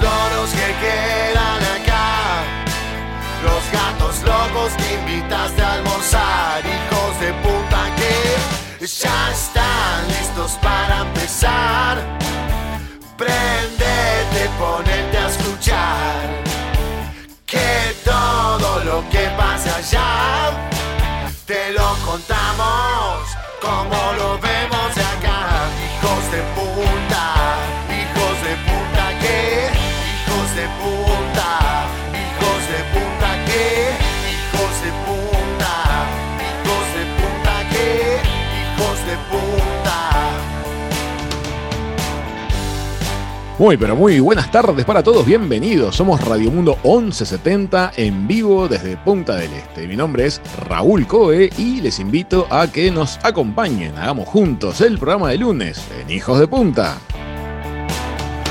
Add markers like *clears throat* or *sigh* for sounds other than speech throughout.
Los que quedan acá. Los gatos locos que invitaste a almorzar. Hijos de puta que ya están listos para empezar. Prendete, ponete a escuchar. Que todo lo que pasa allá te lo contamos como lo vemos Muy, pero muy buenas tardes para todos, bienvenidos. Somos Radio Mundo 1170 en vivo desde Punta del Este. Mi nombre es Raúl Coe y les invito a que nos acompañen. Hagamos juntos el programa de lunes en Hijos de Punta.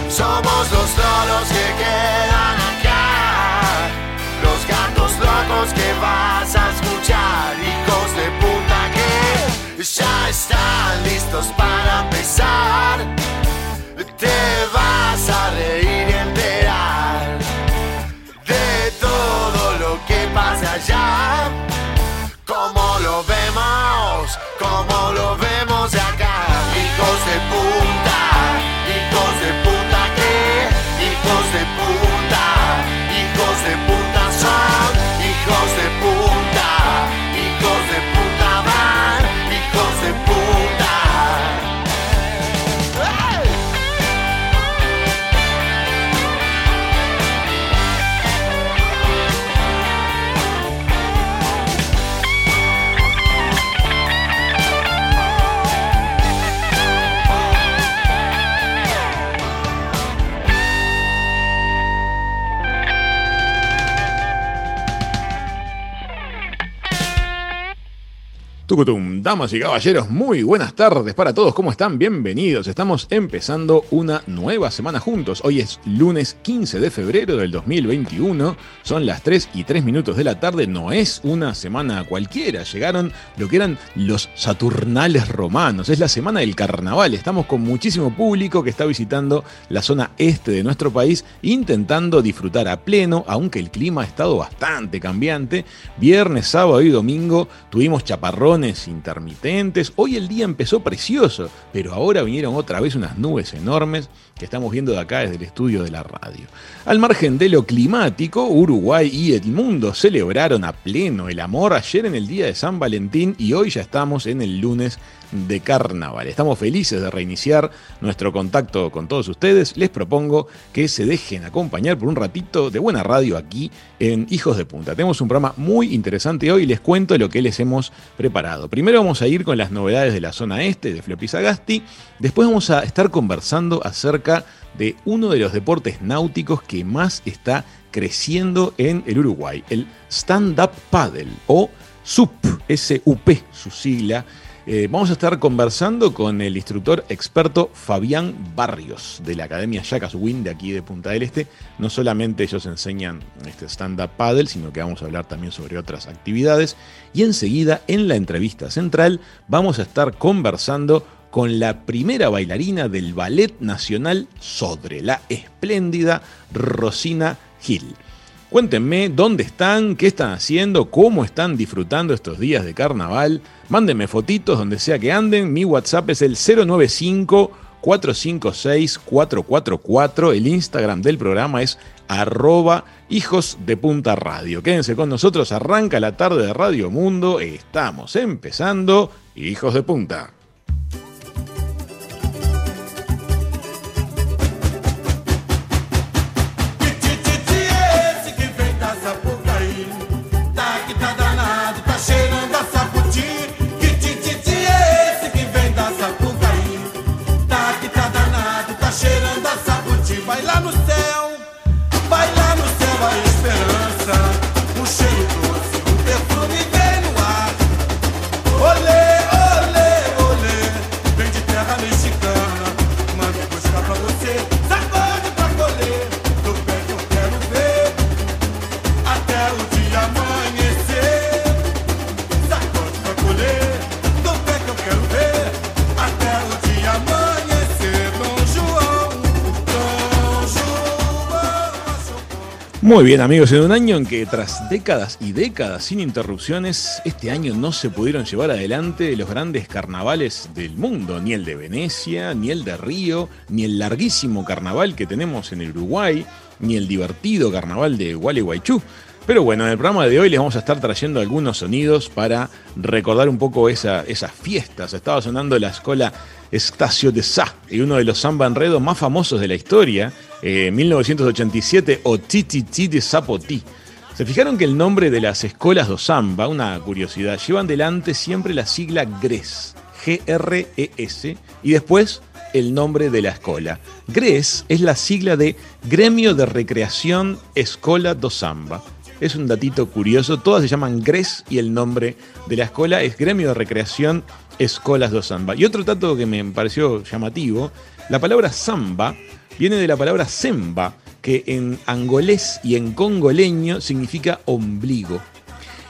Somos los loros que quedan acá, los gatos locos que vas a escuchar, hijos de puta que ya están listos para empezar. Te a reír Tucutum, damas y caballeros, muy buenas tardes para todos, ¿cómo están? Bienvenidos. Estamos empezando una nueva semana juntos. Hoy es lunes 15 de febrero del 2021, son las 3 y 3 minutos de la tarde, no es una semana cualquiera, llegaron lo que eran los Saturnales romanos, es la semana del carnaval, estamos con muchísimo público que está visitando la zona este de nuestro país, intentando disfrutar a pleno, aunque el clima ha estado bastante cambiante. Viernes, sábado y domingo tuvimos chaparrón intermitentes. Hoy el día empezó precioso, pero ahora vinieron otra vez unas nubes enormes que estamos viendo de acá desde el estudio de la radio. Al margen de lo climático, Uruguay y el mundo celebraron a pleno el amor ayer en el día de San Valentín y hoy ya estamos en el lunes de carnaval. Estamos felices de reiniciar nuestro contacto con todos ustedes. Les propongo que se dejen acompañar por un ratito de buena radio aquí en Hijos de Punta. Tenemos un programa muy interesante hoy y les cuento lo que les hemos preparado. Primero vamos a ir con las novedades de la zona este de Floppy Sagasti. Después vamos a estar conversando acerca de uno de los deportes náuticos que más está creciendo en el Uruguay, el stand-up paddle o SUP, S-U-P, su sigla. Eh, vamos a estar conversando con el instructor experto Fabián Barrios de la Academia Jackas Win de aquí de Punta del Este. No solamente ellos enseñan este stand-up paddle, sino que vamos a hablar también sobre otras actividades. Y enseguida, en la entrevista central, vamos a estar conversando con la primera bailarina del Ballet Nacional Sodre, la espléndida Rosina Gil. Cuéntenme dónde están, qué están haciendo, cómo están disfrutando estos días de carnaval. Mándenme fotitos donde sea que anden. Mi WhatsApp es el 095 456 444. El Instagram del programa es arroba hijos de punta radio. Quédense con nosotros, arranca la tarde de Radio Mundo. Estamos empezando Hijos de Punta. Muy bien amigos, en un año en que tras décadas y décadas sin interrupciones, este año no se pudieron llevar adelante los grandes carnavales del mundo, ni el de Venecia, ni el de Río, ni el larguísimo carnaval que tenemos en el Uruguay, ni el divertido carnaval de Gualeguaychú. Pero bueno, en el programa de hoy les vamos a estar trayendo algunos sonidos para recordar un poco esa, esas fiestas. Estaba sonando la escuela Estacio de Sa, y uno de los samba enredos más famosos de la historia, eh, 1987, o Titi de Sapoti. Se fijaron que el nombre de las escuelas de samba, una curiosidad, llevan delante siempre la sigla GRES, G-R-E-S, y después el nombre de la escuela. GRES es la sigla de Gremio de Recreación Escola do Samba. Es un datito curioso, todas se llaman GRES y el nombre de la escuela es Gremio de Recreación Escolas do Samba. Y otro dato que me pareció llamativo, la palabra samba viene de la palabra semba, que en angolés y en congoleño significa ombligo.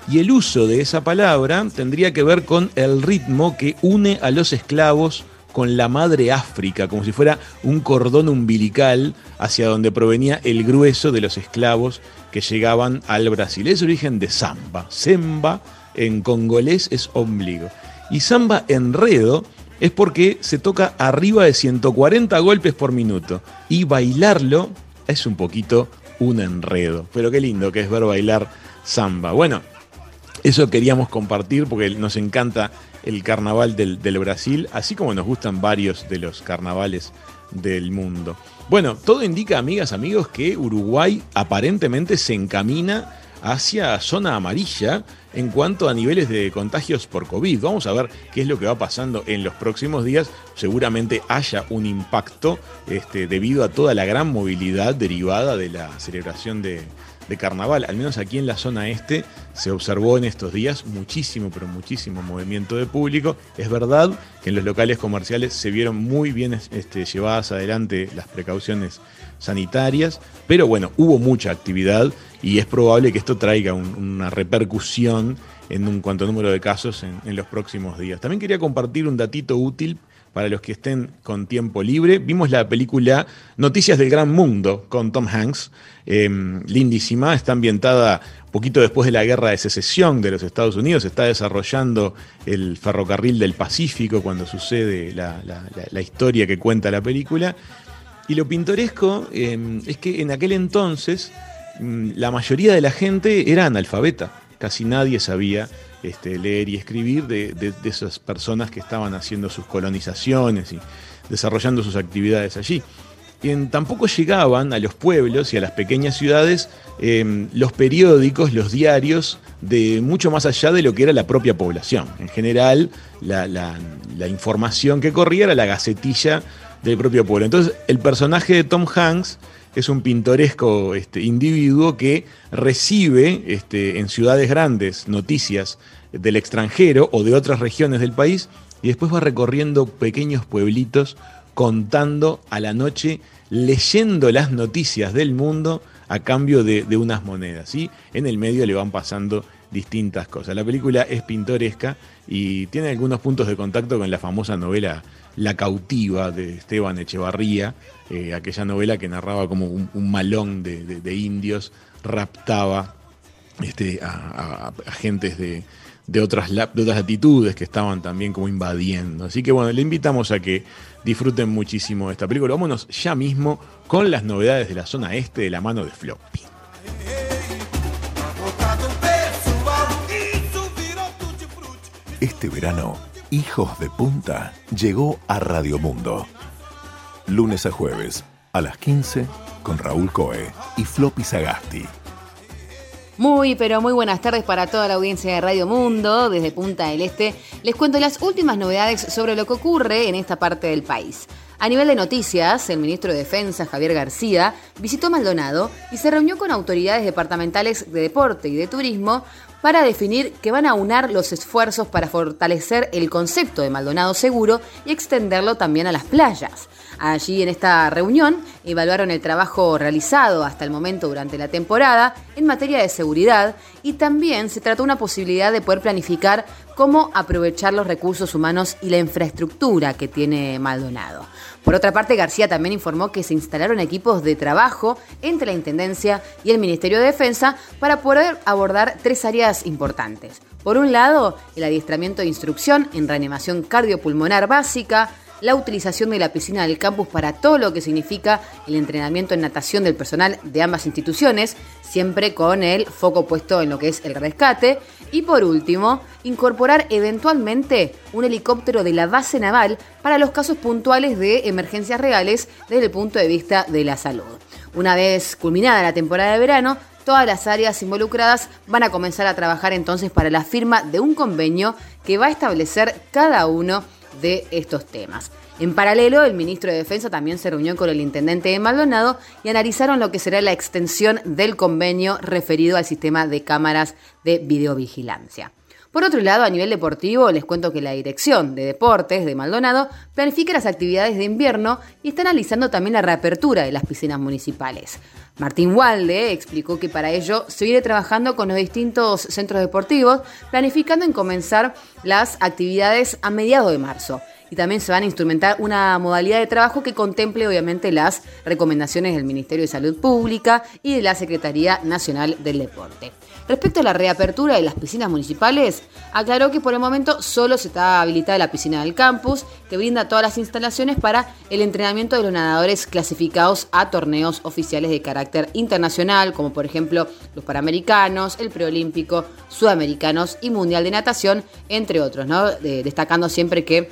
Y el uso de esa palabra tendría que ver con el ritmo que une a los esclavos con la madre África, como si fuera un cordón umbilical hacia donde provenía el grueso de los esclavos que llegaban al Brasil. Es origen de samba. Semba en congolés es ombligo. Y samba enredo es porque se toca arriba de 140 golpes por minuto. Y bailarlo es un poquito un enredo. Pero qué lindo que es ver bailar samba. Bueno, eso queríamos compartir porque nos encanta el carnaval del, del, Brasil, así como nos gustan varios de los carnavales del mundo. Bueno, todo indica, amigas, amigos, que Uruguay aparentemente se encamina hacia zona amarilla en cuanto a niveles de contagios por COVID. Vamos a ver qué es lo que va pasando en los próximos días. Seguramente haya un impacto este, debido a toda la gran movilidad derivada de la celebración de, carnaval. Al menos aquí en la zona este se observó en estos días muchísimo, pero muchísimo movimiento de público. Es verdad que en los locales comerciales se vieron muy bien este, llevadas adelante las precauciones sanitarias, pero bueno, hubo mucha actividad y es probable que esto traiga un, una repercusión en un cuanto número de casos en, los próximos días. También quería compartir un datito útil para los que estén con tiempo libre. Vimos la película Noticias del Gran Mundo con Tom Hanks, eh, lindísima, está ambientada poquito después de la guerra de secesión de los Estados Unidos, está desarrollando el ferrocarril del Pacífico cuando sucede la historia que cuenta la película. Y lo pintoresco eh, es que en aquel entonces mm, la mayoría de la gente era analfabeta, casi nadie sabía este, leer y escribir de, de, esas personas que estaban haciendo sus colonizaciones y desarrollando sus actividades allí. En, tampoco llegaban a los pueblos y a las pequeñas ciudades eh, los periódicos, los diarios, de mucho más allá de lo que era la propia población. En general, la, la información que corría era la gacetilla del propio pueblo. Entonces, el personaje de Tom Hanks es un pintoresco este, individuo que recibe este, en ciudades grandes noticias del extranjero o de otras regiones del país y después va recorriendo pequeños pueblitos contando a la noche, leyendo las noticias del mundo a cambio de, unas monedas. ¿sí? En el medio le van pasando distintas cosas. La película es pintoresca y tiene algunos puntos de contacto con la famosa novela La cautiva de Esteban Echevarría, eh, aquella novela que narraba como un, malón de, indios raptaba este, a, gentes de, de, otras, de otras latitudes que estaban también como invadiendo. Así que bueno, le invitamos a que disfruten muchísimo de esta película. Vámonos ya mismo con las novedades de la zona este de la mano de Floppy. Este verano, Hijos de Punta llegó a Radio Mundo. Lunes a jueves, a las 15, con Raúl Coe y Floppy Sagasti. Muy, pero muy buenas tardes para toda la audiencia de Radio Mundo. Desde Punta del Este les cuento las últimas novedades sobre lo que ocurre en esta parte del país. A nivel de noticias, el ministro de Defensa, Javier García, visitó Maldonado y se reunió con autoridades departamentales de deporte y de turismo para definir que van a unar los esfuerzos para fortalecer el concepto de Maldonado seguro y extenderlo también a las playas. Allí en esta reunión evaluaron el trabajo realizado hasta el momento durante la temporada en materia de seguridad y también se trató una posibilidad de poder planificar cómo aprovechar los recursos humanos y la infraestructura que tiene Maldonado. Por otra parte, García también informó que se instalaron equipos de trabajo entre la Intendencia y el Ministerio de Defensa para poder abordar tres áreas importantes. Por un lado, el adiestramiento de instrucción en reanimación cardiopulmonar básica, la utilización de la piscina del campus para todo lo que significa el entrenamiento en natación del personal de ambas instituciones, siempre con el foco puesto en lo que es el rescate. Y por último, incorporar eventualmente un helicóptero de la base naval para los casos puntuales de emergencias reales desde el punto de vista de la salud. Una vez culminada la temporada de verano, todas las áreas involucradas van a comenzar a trabajar entonces para la firma de un convenio que va a establecer cada uno de estos temas. En paralelo, el ministro de Defensa también se reunió con el intendente de Maldonado y analizaron lo que será la extensión del convenio referido al sistema de cámaras de videovigilancia. Por otro lado, a nivel deportivo, les cuento que la Dirección de Deportes de Maldonado planifica las actividades de invierno y está analizando también la reapertura de las piscinas municipales. Martín Walde explicó que para ello se viene trabajando con los distintos centros deportivos, planificando en comenzar las actividades a mediados de marzo y también se van a instrumentar una modalidad de trabajo que contemple obviamente las recomendaciones del Ministerio de Salud Pública y de la Secretaría Nacional del Deporte. Respecto a la reapertura de las piscinas municipales, aclaró que por el momento solo se está habilitada la piscina del campus, que brinda todas las instalaciones para el entrenamiento de los nadadores clasificados a torneos oficiales de carácter internacional, como por ejemplo los Panamericanos, el Preolímpico, Sudamericanos y Mundial de Natación, entre otros, ¿no? destacando siempre que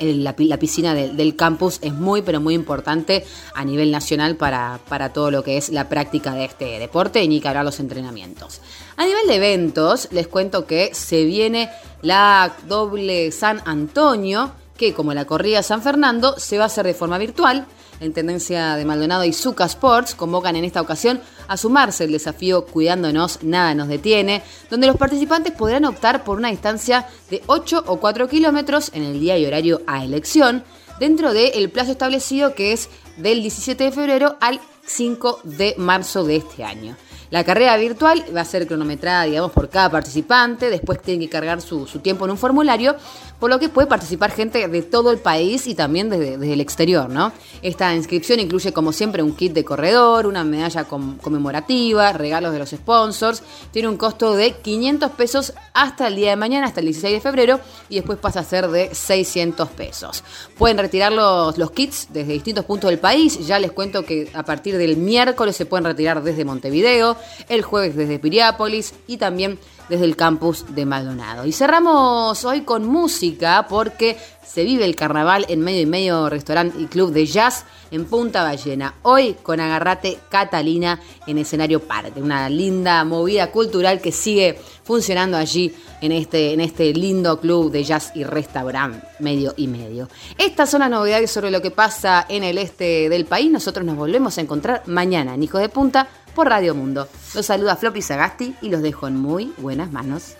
la, piscina del campus es muy, pero muy importante a nivel nacional para, para, todo lo que es la práctica de este deporte y ni que hablar los entrenamientos. A nivel de eventos, les cuento que se viene la doble San Antonio, que como la corrida San Fernando, se va a hacer de forma virtual. La Intendencia de Maldonado y Zuca Sports convocan en esta ocasión a sumarse el desafío Cuidándonos, nada nos detiene, donde los participantes podrán optar por una distancia de 8 o 4 kilómetros en el día y horario a elección, dentro del plazo establecido que es del 17 de febrero al 5 de marzo de este año. La carrera virtual va a ser cronometrada, digamos, por cada participante, después tiene que cargar su, tiempo en un formulario, por lo que puede participar gente de todo el país y también desde, el exterior, ¿no? Esta inscripción incluye, como siempre, un kit de corredor, una medalla conmemorativa, regalos de los sponsors, tiene un costo de 500 pesos hasta el día de mañana, hasta el 16 de febrero, y después pasa a ser de 600 pesos. Pueden retirar los, los kits desde distintos puntos del país, ya les cuento que a partir del miércoles se pueden retirar desde Montevideo, el jueves desde Piriápolis y también desde el campus de Maldonado. Y cerramos hoy con música porque se vive el carnaval en medio y medio restaurante y club de jazz en Punta Ballena. Hoy con Agarrate Catalina en escenario parque. Una linda movida cultural que sigue funcionando allí en este, en este lindo club de jazz y restaurante medio y medio. Estas son las novedades sobre lo que pasa en el este del país. Nosotros nos volvemos a encontrar mañana en Hijos de Punta por Radio Mundo. Los saluda Floppy Sagasti y los dejo en muy buenas manos.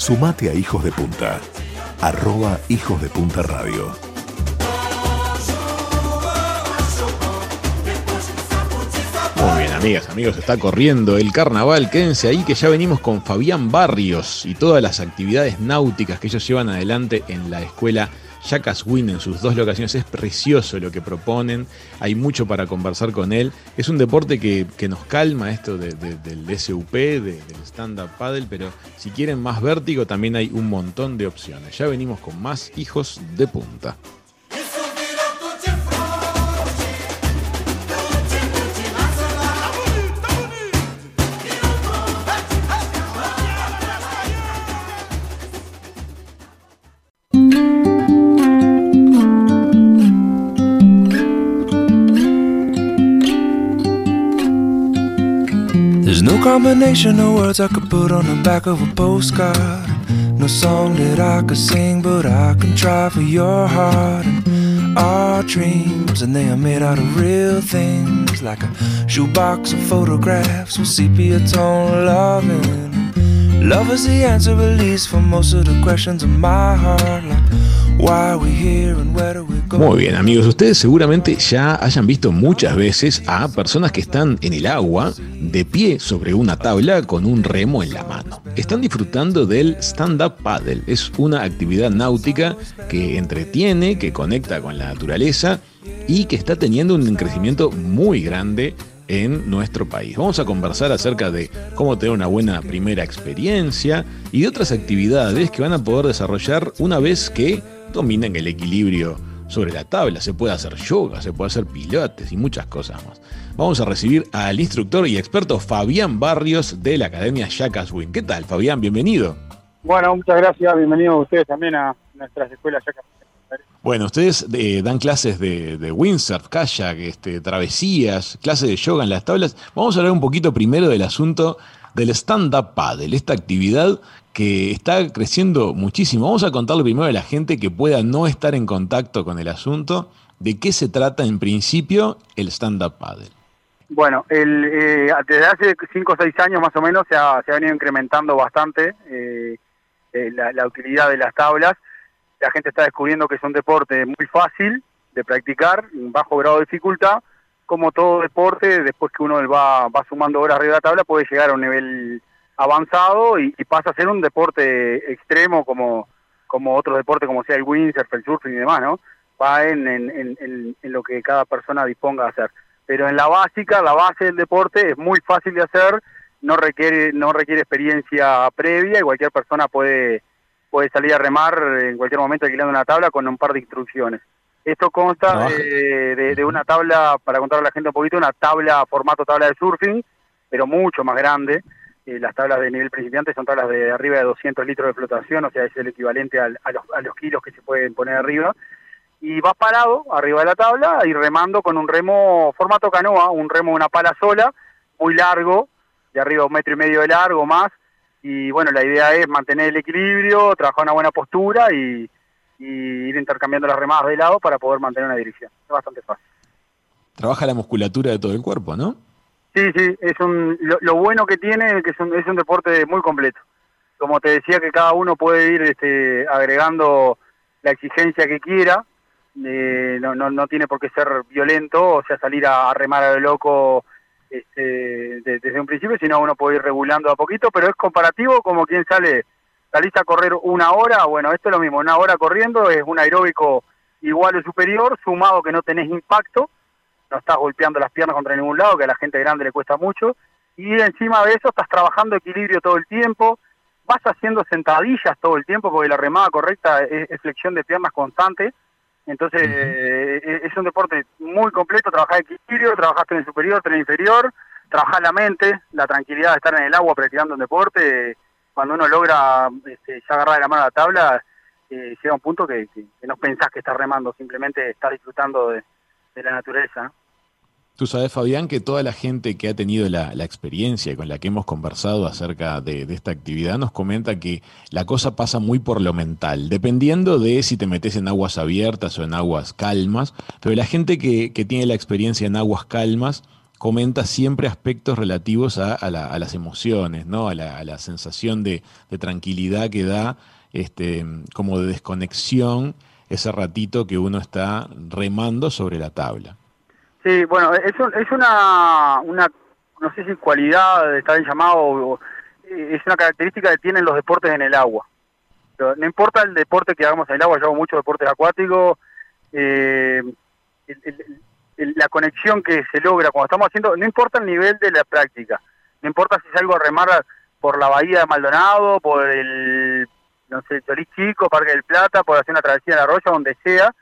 Sumate a Hijos de Punta. Arroba Hijos de Punta Radio. Muy bien, amigas, amigos, está corriendo el carnaval. Quédense ahí que ya venimos con Fabián Barrios y todas las actividades náuticas que ellos llevan adelante en la escuela Jackas Win en sus dos locaciones. Es precioso lo que proponen. Hay mucho para conversar con él. Es un deporte que, nos calma esto del SUP, del stand-up paddle, pero si quieren más vértigo también hay un montón de opciones. Ya venimos con más hijos de punta. Combination of words I could put on the back of a postcard. No song that I could sing, but I can try for your heart. And our dreams, and they are made out of real things, like a shoebox of photographs with sepia tone loving. Love is the answer, at least, for most of the questions in my heart. Like, Muy bien, amigos, ustedes seguramente ya hayan visto muchas veces a personas que están en el agua, de pie sobre una tabla con un remo en la mano. Están disfrutando del stand-up paddle. Es una actividad náutica que entretiene, que conecta con la naturaleza y que está teniendo un crecimiento muy grande en nuestro país. Vamos a conversar acerca de cómo tener una buena primera experiencia y de otras actividades que van a poder desarrollar una vez que dominen el equilibrio sobre la tabla. Se puede hacer yoga, se puede hacer pilates y muchas cosas más. Vamos a recibir al instructor y experto Fabián Barrios de la Academia Jackas Win. ¿Qué tal, Fabián? Bienvenido. Bueno, muchas gracias. Bienvenidos ustedes también a nuestras escuelas. Bueno, ustedes eh, dan clases de, de, windsurf, kayak, este, travesías, clases de yoga en las tablas. Vamos a hablar un poquito primero del asunto del stand-up paddle, esta actividad que está creciendo muchísimo. Vamos a contarle primero a la gente que pueda no estar en contacto con el asunto, de qué se trata en principio el stand-up paddle. Bueno, el, eh, desde hace 5 o 6 años más o menos se ha, se ha venido incrementando bastante eh, eh, la, utilidad de las tablas la gente está descubriendo que es un deporte muy fácil de practicar, bajo grado de dificultad, como todo deporte, después que uno va, va sumando horas arriba de la tabla, puede llegar a un nivel avanzado y, y pasa a ser un deporte extremo como, como otros deportes, como sea el windsurf, el surfing y demás, ¿no? Va en, en, en, en lo que cada persona disponga de hacer. Pero en la básica, la base del deporte es muy fácil de hacer, no requiere, no requiere experiencia previa y cualquier persona puede puede salir a remar en cualquier momento alquilando una tabla con un par de instrucciones. Esto consta de, de, de, una tabla, para contarle a la gente un poquito, una tabla, formato tabla de surfing, pero mucho más grande. Eh, las tablas de nivel principiante son tablas de arriba de 200 litros de flotación, o sea, es el equivalente al, a, los, a los kilos que se pueden poner arriba. Y vas parado arriba de la tabla y remando con un remo formato canoa, un remo de una pala sola, muy largo, de arriba un metro y medio de largo más, y bueno, la idea es mantener el equilibrio, trabajar una buena postura y, y, ir intercambiando las remadas de lado para poder mantener una dirección. Es bastante fácil. Trabaja la musculatura de todo el cuerpo, ¿no? Sí, sí, es un, lo, lo bueno que tiene es que es un, es un deporte muy completo. Como te decía que cada uno puede ir este, agregando la exigencia que quiera, eh, no, no, no tiene por qué ser violento, o sea, salir a, remar a lo loco este, de, desde un principio, sino uno puede ir regulando a poquito, pero es comparativo como quien sale, salís a correr una hora, bueno, esto es lo mismo, una hora corriendo es un aeróbico igual o superior, sumado que no tenés impacto, no estás golpeando las piernas contra ningún lado, que a la gente grande le cuesta mucho, y encima de eso estás trabajando equilibrio todo el tiempo, vas haciendo sentadillas todo el tiempo, porque la remada correcta es, es flexión de piernas constante, entonces, uh -huh. eh, es un deporte muy completo, trabajar equilibrio, trabajar tren superior, tren inferior, trabajar la mente, la tranquilidad de estar en el agua practicando un deporte. Cuando uno logra este, ya agarrar de la mano la tabla, eh, llega un punto que, que, que, no pensás que estás remando, simplemente estás disfrutando de, de la naturaleza. Tú sabes, Fabián, que toda la gente que ha tenido la, experiencia con la que hemos conversado acerca de, esta actividad nos comenta que la cosa pasa muy por lo mental, dependiendo de si te metes en aguas abiertas o en aguas calmas, pero la gente que, tiene la experiencia en aguas calmas comenta siempre aspectos relativos a, a, la, a las emociones, ¿no? a, la, a la sensación de, de, tranquilidad que da, este, como de desconexión, ese ratito que uno está remando sobre la tabla. Sí, bueno, es, un, es una, no sé si cualidad, está bien llamado, o, es una característica que tienen los deportes en el agua. No importa el deporte que hagamos en el agua, yo hago muchos deportes acuáticos, eh, el, el, la conexión que se logra cuando estamos haciendo, no importa el nivel de la práctica, no importa si salgo a remar por la bahía de Maldonado, por el, no sé, Chorís Chico, Parque del Plata, por hacer una travesía de la arroyo, donde sea,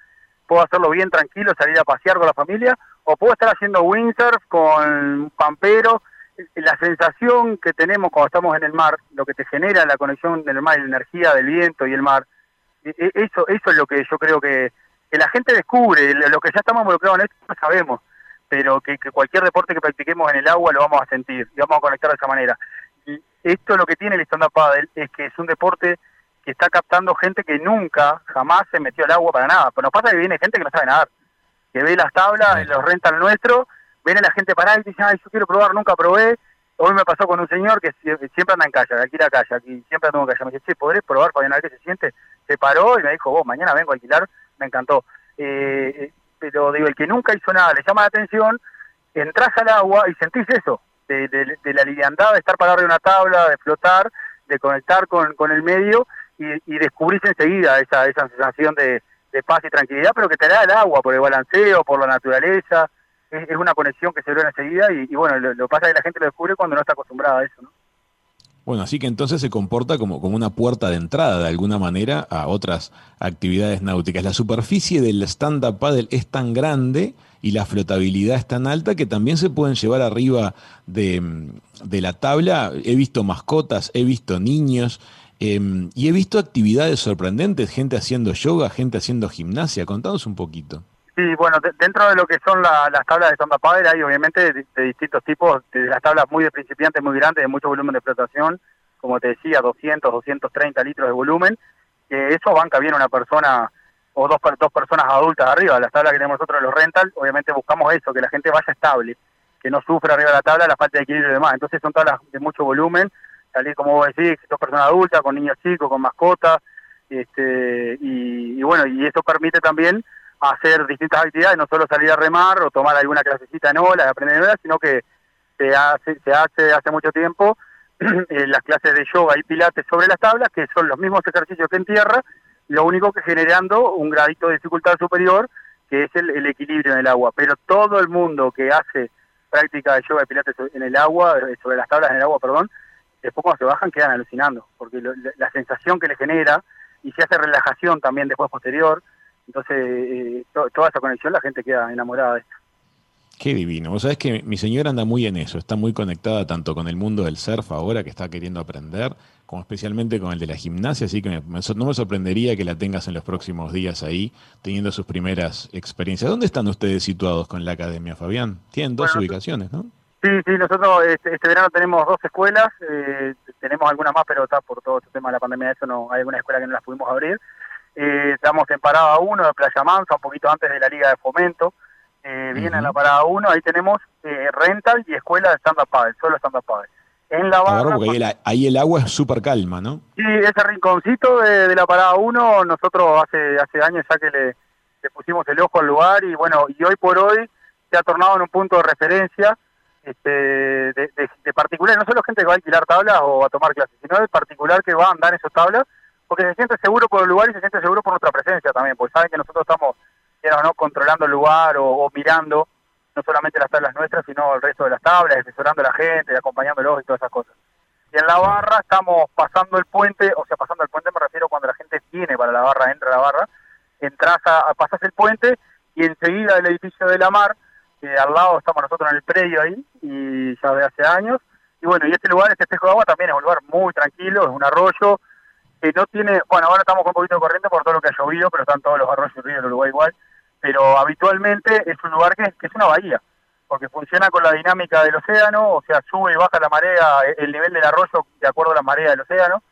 puedo hacerlo bien tranquilo, salir a pasear con la familia, o puedo estar haciendo windsurf con pampero, la sensación que tenemos cuando estamos en el mar, lo que te genera la conexión del mar, la energía del viento y el mar, eso, eso es lo que yo creo que, que la gente descubre, lo que ya estamos involucrados en esto no sabemos, pero que, cualquier deporte que practiquemos en el agua lo vamos a sentir y vamos a conectar de esa manera. Y esto es lo que tiene el stand-up paddle, es que es un deporte que está captando gente que nunca, jamás se metió al agua para nada. Pero nos pasa que viene gente que no sabe nadar que ve las tablas, sí. los rentan nuestro, ven a la gente parada y dicen, ay, yo quiero probar, nunca probé, Hoy me pasó con un señor que siempre anda en calle, aquí la calle, aquí siempre ando en calle. Me dice, che, ¿podré probar para ver qué se siente? Se paró y me dijo, vos, mañana vengo a alquilar, me encantó. Eh, eh, pero digo, el que nunca hizo nada, le llama la atención, entras al agua y sentís eso, de, de, la liviandad de estar parado en una tabla, de flotar, de conectar con, con el medio y, y descubrís enseguida esa, esa sensación de, de paz y tranquilidad, pero que te da el agua por el balanceo, por la naturaleza, es, una conexión que se logra enseguida y, bueno, lo, lo, pasa que la gente lo descubre cuando no está acostumbrada a eso, ¿no? Bueno, así que entonces se comporta como, como una puerta de entrada de alguna manera a otras actividades náuticas. La superficie del stand-up paddle es tan grande y la flotabilidad es tan alta que también se pueden llevar arriba de, de la tabla. He visto mascotas, he visto niños em, y he visto actividades sorprendentes, gente haciendo yoga, gente haciendo gimnasia. Contanos un poquito. Sí, bueno, dentro de lo que son las tablas de stand paddle hay obviamente de, distintos tipos, de las tablas muy de principiantes, muy grandes, de mucho volumen de explotación, como te decía, 200, 230 litros de volumen, que eso banca bien una persona o dos, dos personas adultas arriba. Las tablas que tenemos nosotros los rental, obviamente buscamos eso, que la gente vaya estable, que no sufra arriba de la tabla la falta de equilibrio y demás. Entonces son tablas de mucho volumen, salir como vos decís, dos personas adultas, con niños chicos, con mascotas, este, y, bueno, y eso permite también hacer distintas actividades, no solo salir a remar o tomar alguna clasecita en ola, aprender en ola, sino que se hace, se hace hace mucho tiempo *clears throat* eh, las clases de yoga y pilates sobre las tablas, que son los mismos ejercicios que en tierra, lo único que generando un gradito de dificultad superior, que es el, equilibrio en el agua. Pero todo el mundo que hace práctica de yoga y pilates en el agua, eh, sobre las tablas en el agua, perdón, después cuando se bajan quedan alucinando, porque la sensación que le genera, y se hace relajación también después posterior, entonces, eh, toda esa conexión la gente queda enamorada de esto. Qué divino. Vos sabés que mi señora anda muy en eso, está muy conectada tanto con el mundo del surf ahora que está queriendo aprender, como especialmente con el de la gimnasia, así que no me sorprendería que la tengas en los próximos días ahí, teniendo sus primeras experiencias. ¿Dónde están ustedes situados con la academia, Fabián? Tienen dos ubicaciones, ¿no? Sí, sí, nosotros este, este verano tenemos dos escuelas, eh, tenemos algunas más, pero está por todo este tema de la pandemia, eso no hay alguna escuela que no las pudimos abrir. Eh, estamos en parada 1 de Playa Mansa, un poquito antes de la Liga de Fomento. Eh, Viene en la parada 1, ahí tenemos eh, rental y escuela de stand-up paddle, solo stand-up paddle. En la barra... porque ahí el, agua es súper calma, ¿no? Sí, ese rinconcito de, la parada 1, nosotros hace hace años ya que le, pusimos el ojo al lugar y bueno, y hoy por hoy se ha tornado en un punto de referencia este, de, de, particular, no solo gente que va a alquilar tablas o a tomar clases, sino de particular que va a andar en esas tablas porque se siente seguro por el lugar y se siente seguro por nuestra presencia también, porque saben que nosotros estamos, no, controlando el lugar o, mirando no solamente las tablas nuestras, sino el resto de las tablas, asesorando a la gente, acompañándolos y todas esas cosas. Y en la barra estamos pasando el puente, o sea, pasando el puente me refiero cuando la gente viene para la barra, entra a la barra, entras a, pasas el puente y enseguida el edificio de la mar, que al lado estamos nosotros en el predio ahí, y ya de hace años. Y bueno, y este lugar, este espejo de agua también es un lugar muy tranquilo, es un arroyo, que no tiene, bueno, ahora estamos con un poquito de corriente por todo lo que ha llovido, pero están todos los arroyos y ríos del Uruguay igual, pero habitualmente es un lugar que, es una bahía, porque funciona con la dinámica del océano, o sea, sube y baja la marea, el nivel del arroyo de acuerdo a la marea del océano,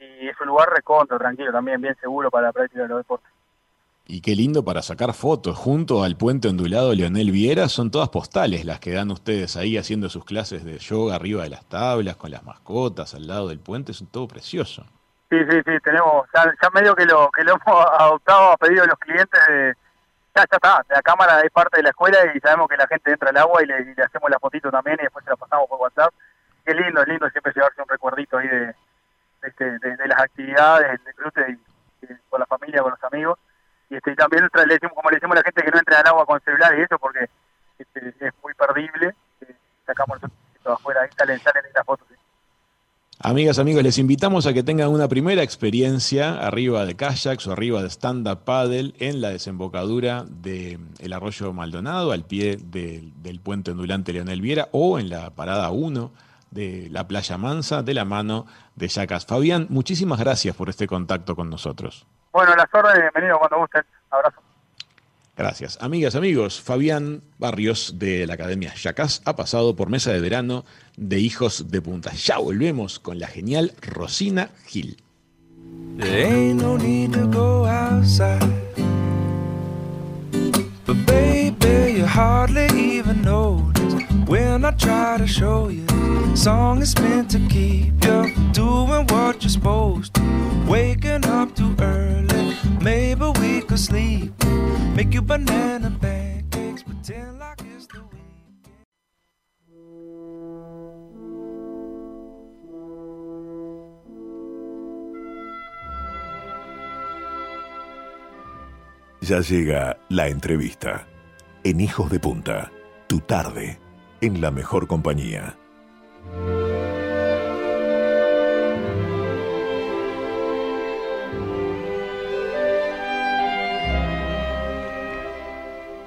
y es un lugar recontra, tranquilo, también bien seguro para la práctica de los deportes. Y qué lindo para sacar fotos. Junto al puente ondulado Leonel Viera son todas postales las que dan ustedes ahí haciendo sus clases de yoga arriba de las tablas, con las mascotas al lado del puente. Es todo precioso. Sí, sí, sí, tenemos, ya, medio que lo que lo *laughs* hemos adoptado a pedido de los clientes, ya, ya está, la cámara es parte de la escuela y sabemos que la gente entra al agua y le, hacemos la fotito también y después se la pasamos por WhatsApp. Qué lindo, es lindo siempre llevarse un recuerdito ahí de, este, de, las actividades, del cruce con la familia, con los amigos. Y este, también le decimos, como le decimos a la gente que no entre al agua con celular y eso porque este, es muy perdible, eh, sacamos nosotros afuera, ahí salen, salen las fotos. Amigas, amigos, les invitamos a que tengan una primera experiencia arriba de kayaks o arriba de stand-up paddle en la desembocadura del arroyo Maldonado, al pie del puente ondulante Leonel Viera o en la parada 1 de la playa Mansa de la mano de Yacas. Fabián, muchísimas gracias por este contacto con nosotros. Bueno, las órdenes, bienvenido cuando gusten. Abrazo. Gracias. Amigas, amigos, Fabián Barrios de la Academia Yacas ha pasado por mesa de verano de Hijos de Punta. Ya volvemos con la genial Rosina Gil. When I try to show you. Song is meant to keep you doing what you're supposed to. Waking up too early, maybe we could sleep. Make you banana pancakes, pretend like it's the weekend. Ya llega la entrevista. En Hijos de Punta, tu tarde, en la mejor compañía.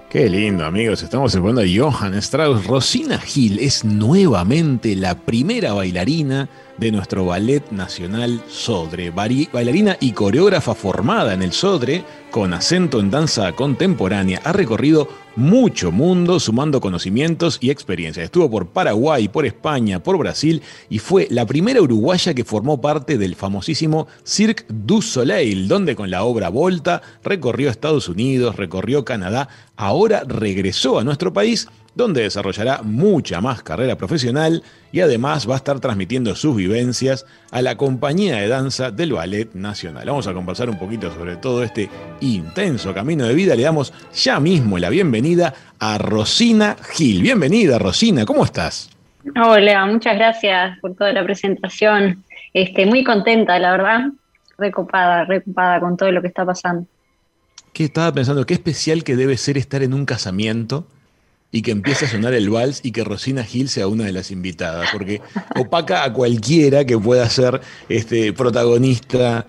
Qué lindo, amigos. Estamos escuchando a Johann Strauss. Rosina Gil es nuevamente la primera bailarina de nuestro Ballet Nacional Sodre. Bailarina y coreógrafa formada en el Sodre, con acento en danza contemporánea. Ha recorrido mucho mundo sumando conocimientos y experiencias. Estuvo por Paraguay, por España, por Brasil y fue la primera uruguaya que formó parte del famosísimo Cirque du Soleil, donde con la obra Volta recorrió Estados Unidos, recorrió Canadá, ahora regresó a nuestro país donde desarrollará mucha más carrera profesional y además va a estar transmitiendo sus vivencias a la compañía de danza del Ballet Nacional. Vamos a conversar un poquito sobre todo este intenso camino de vida. Le damos ya mismo la bienvenida a Rosina Gil. Bienvenida, Rosina, ¿cómo estás? Hola, muchas gracias por toda la presentación. Este, muy contenta, la verdad. Recopada, recopada con todo lo que está pasando. ¿Qué estaba pensando? Qué especial que debe ser estar en un casamiento y que empiece a sonar el vals y que Rosina Gil sea una de las invitadas, porque opaca a cualquiera que pueda ser este, protagonista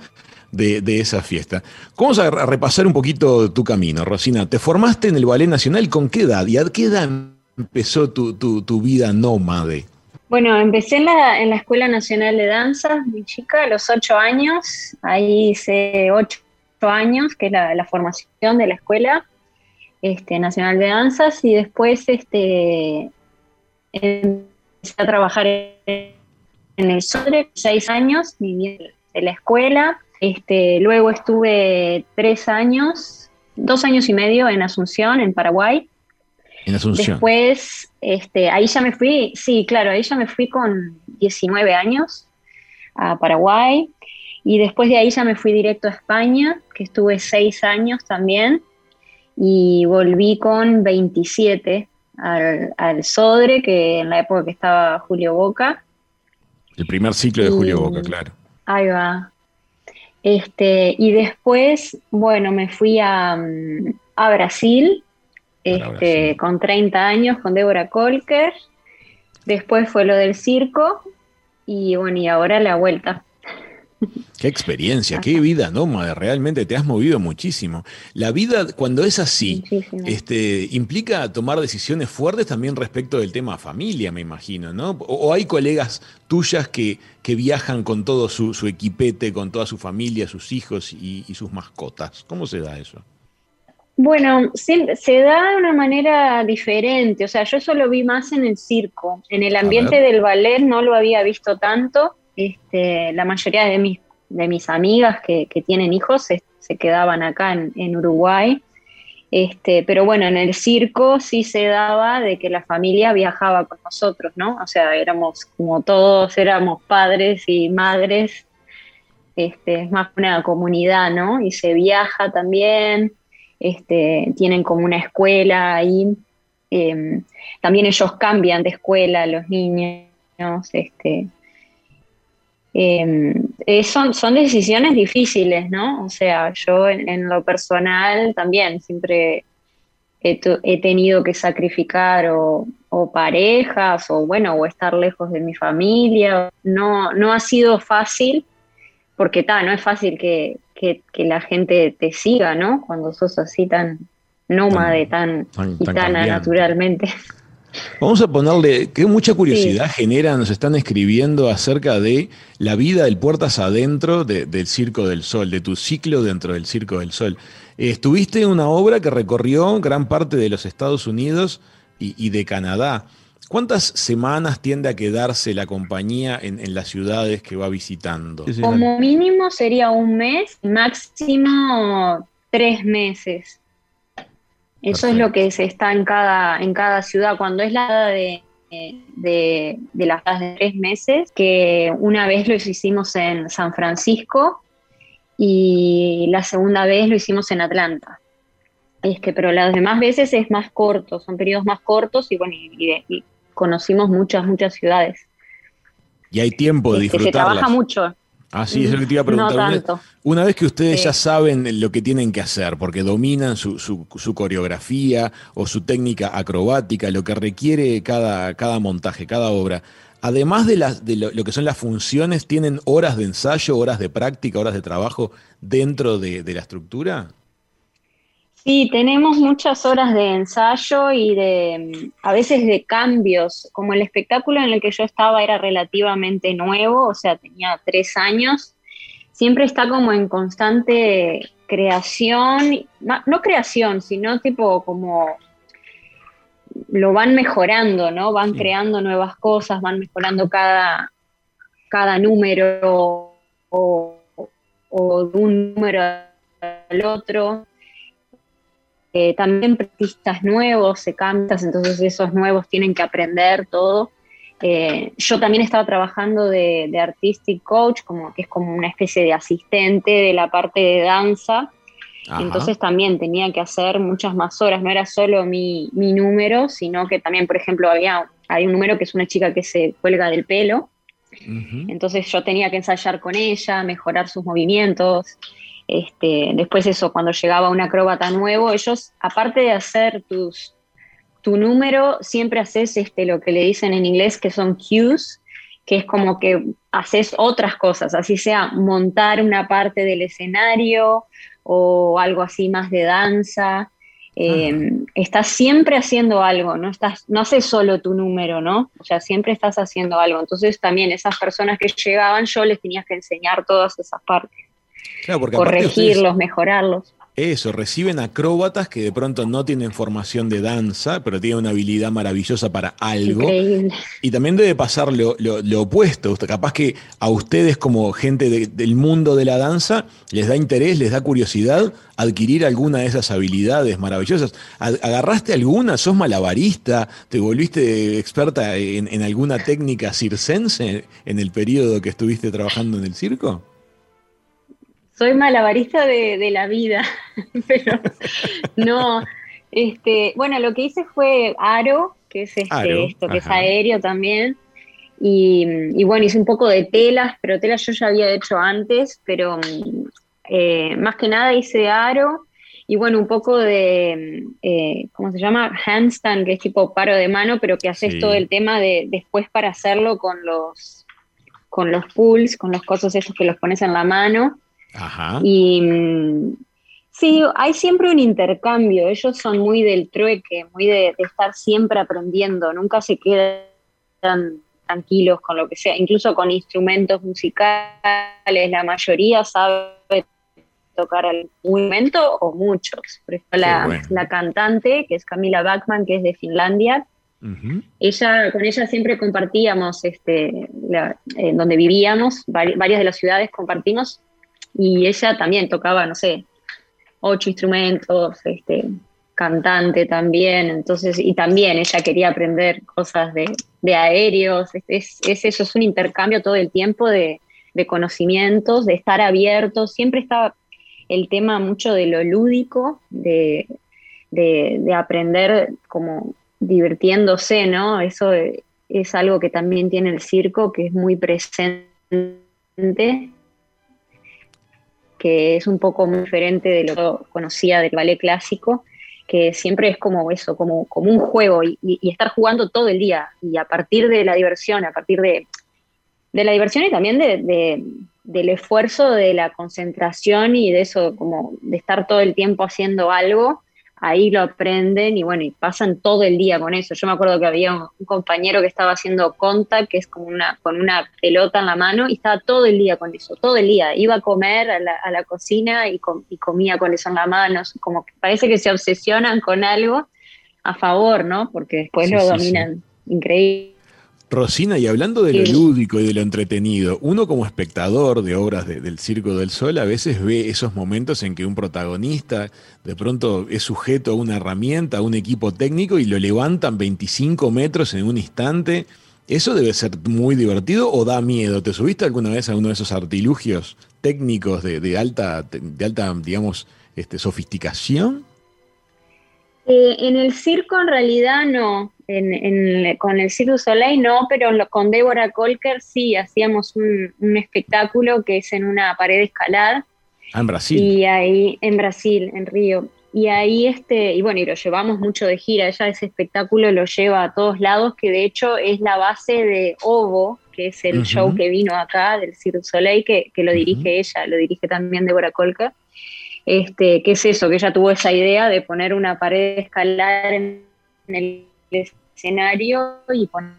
de, esa fiesta. Vamos a repasar un poquito tu camino, Rosina. Te formaste en el Ballet Nacional con qué edad y a qué edad empezó tu, tu- tu vida nómade. Bueno, empecé en la, en la Escuela Nacional de Danza, muy chica, a los ocho años. Ahí hice ocho años, que es la formación de la Escuela este, Nacional de Danzas, y después este, empecé a trabajar en el Sodre, seis años, viví en la escuela. Este, luego estuve tres años, dos años y medio en Asunción, en Paraguay. En Asunción. Después, este, ahí ya me fui, sí, claro, ahí ya me fui con 19 años a Paraguay y después de ahí ya me fui directo a España, que estuve seis años también y volví con 27 al, al Sodre, que en la época que estaba Julio Boca. El primer ciclo de Julio Boca, claro. Ahí va. Este, y después, bueno, me fui a, a Brasil, este, Brasil. con 30 años, con Débora Colker. Después fue lo del circo y bueno, y ahora la vuelta. Qué experiencia, qué vida nómade, realmente te has movido muchísimo. La vida, cuando es así, Muchísimo. este, implica tomar decisiones fuertes también respecto del tema familia, me imagino, ¿no? O, o hay colegas tuyas que, que viajan con todo su, su equipete, con toda su familia, sus hijos y, y sus mascotas. ¿Cómo se da eso? Bueno, se, se da de una manera diferente, o sea, yo eso lo vi más en el circo, en el ambiente del ballet no lo había visto tanto, este, la mayoría de mis, de mis amigas que, tienen hijos se, quedaban acá en, en Uruguay, este, pero bueno, en el circo sí se daba de que la familia viajaba con nosotros, ¿no? O sea, éramos como todos, éramos padres y madres, este, es más una comunidad, ¿no? Y se viaja también, este, tienen como una escuela ahí. eh, también ellos cambian de escuela, los niños. Este, eh, eh, son, son decisiones difíciles, ¿no? O sea, yo en, en lo personal también siempre he, he tenido que sacrificar o, o parejas o bueno, o estar lejos de mi familia. No, no ha sido fácil porque ta, no es fácil que, que- que la gente te siga, ¿no? Cuando sos así tan nómade, tan, tan- tan gitana cambiante. naturalmente. Vamos a ponerle, que mucha curiosidad genera, nos están escribiendo acerca de la vida del puertas adentro de- del Circo del Sol, de tu ciclo dentro del Circo del Sol. Estuviste en una obra que recorrió gran parte de los Estados Unidos y, y de Canadá. ¿Cuántas semanas tiende a quedarse la compañía en, en las ciudades que va visitando? Como mínimo sería un mes, máximo tres meses. Eso es lo que se está en cada, en cada ciudad. Cuando es la de, de, de las de tres meses, que una vez lo hicimos en San Francisco y la segunda vez lo hicimos en Atlanta. Es que, pero las demás veces es más corto, son periodos más cortos y bueno, y, conocimos muchas, muchas ciudades. Y hay tiempo de disfrutar. Se trabaja mucho. Así es lo que te iba a preguntar. una, vez que ustedes ya saben lo que tienen que hacer, porque dominan su, su, coreografía o su técnica acrobática, lo que requiere cada, cada montaje, cada obra, además de, las, de lo, que son las funciones, ¿tienen horas de ensayo, horas de práctica, horas de trabajo dentro de, de la estructura? Sí, tenemos muchas horas de ensayo y de a veces de cambios, como el espectáculo en el que yo estaba era relativamente nuevo, o sea, tenía tres años, siempre está como en constante creación, no creación, sino tipo como lo van mejorando, ¿no? Van creando nuevas cosas, van mejorando cada, cada número o, o de un número al otro. Eh, también artistas nuevos, se cantas, entonces esos nuevos tienen que aprender todo. Eh, yo también estaba trabajando de, de, artistic coach, como que es como una especie de asistente de la parte de danza. Entonces también tenía que hacer muchas más horas, no era solo mi, mi número, sino que también, por ejemplo, había hay un número que es una chica que se cuelga del pelo. Entonces yo tenía que ensayar con ella, mejorar sus movimientos. Este, después eso, cuando llegaba un acróbata nuevo, ellos, aparte de hacer tus, tu número, siempre haces este, lo que le dicen en inglés que son cues, que es como que haces otras cosas, así sea montar una parte del escenario o algo así más de danza. Eh, estás siempre haciendo algo, no, estás, no haces solo tu número, ¿no? O sea, siempre estás haciendo algo. Entonces también esas personas que llegaban, yo les tenía que enseñar todas esas partes corregirlos, mejorarlos. Eso, reciben acróbatas que de pronto no tienen formación de danza, pero tienen una habilidad maravillosa para algo. Y también debe pasar lo, opuesto. Capaz que a ustedes como gente del mundo de la danza les da interés, les da curiosidad adquirir alguna de esas habilidades maravillosas. ¿Agarraste alguna? ¿Sos malabarista? ¿Te volviste experta en, en alguna técnica circense en el periodo que estuviste trabajando en el circo? Soy malabarista de, la vida, *laughs* pero no, este, bueno, lo que hice fue aro, que es este, esto, que es aéreo también, y, bueno, hice un poco de telas, pero telas yo ya había hecho antes, pero eh, más que nada hice aro, y bueno, un poco de, eh, ¿cómo se llama? Handstand, que es tipo paro de mano, pero que haces todo el tema de después para hacerlo con los, con los pulls, con los cosos esos que los pones en la mano. Y mm, sí, hay siempre un intercambio. Ellos son muy del trueque, muy de, estar siempre aprendiendo. Nunca se quedan tranquilos con lo que sea, incluso con instrumentos musicales. La mayoría sabe tocar algún instrumento o muchos. Por ejemplo, la, cantante, que es Camila Bachman, que es de Finlandia, Ella, con ella siempre compartíamos, este, donde vivíamos, varias de las ciudades compartimos y ella también tocaba, no sé, ocho instrumentos, este, cantante también, entonces, y también ella quería aprender cosas de, aéreos, es, eso, es un intercambio todo el tiempo de, conocimientos, de estar abiertos, siempre está el tema mucho de lo lúdico, de, de aprender como divirtiéndose, ¿no? Eso es algo que también tiene el circo, que es muy presente que es un poco diferente de lo que conocía del ballet clásico, que siempre es como eso, como, como un juego y, estar jugando todo el día. Y a partir de la diversión, a partir de, de la diversión y también de, del esfuerzo, de la concentración y de eso, como de estar todo el tiempo haciendo algo, ahí lo aprenden y bueno, y pasan todo el día con eso. Yo me acuerdo que había un, compañero que estaba haciendo contact, que es como una, con una pelota en la mano, y estaba todo el día con eso, todo el día. Iba a comer a la, cocina y, comía con eso en la mano, como que parece que se obsesionan con algo a favor, ¿no? Porque después lo dominan increíble. Rosina, y hablando de lo Sí. lúdico y de lo entretenido, uno como espectador de obras de- del Circo del Sol a veces ve esos momentos en que un protagonista de pronto es sujeto a una herramienta, a un equipo técnico y lo levantan 25 metros en un instante. ¿Eso debe ser muy divertido o da miedo? ¿Te subiste alguna vez a uno de esos artilugios técnicos de, de alta, de alta, digamos, este, sofisticación? Eh, en el circo en realidad no, en, en- con el Cirque du Soleil no, pero lo- con Débora Colker sí, hacíamos un, un espectáculo que es en una pared de escalar Ah, en Brasil. y ahí en Brasil, en Río. Y ahí este, y bueno, y lo llevamos mucho de gira, ella ese espectáculo lo lleva a todos lados, que de hecho es la base de Ovo, que es el show que vino acá del Cirque du Soleil, que, que lo dirige ella, lo dirige también Débora Colker. Este, ¿Qué es eso? Que ella tuvo esa idea de poner una pared de escalar en, el escenario y poner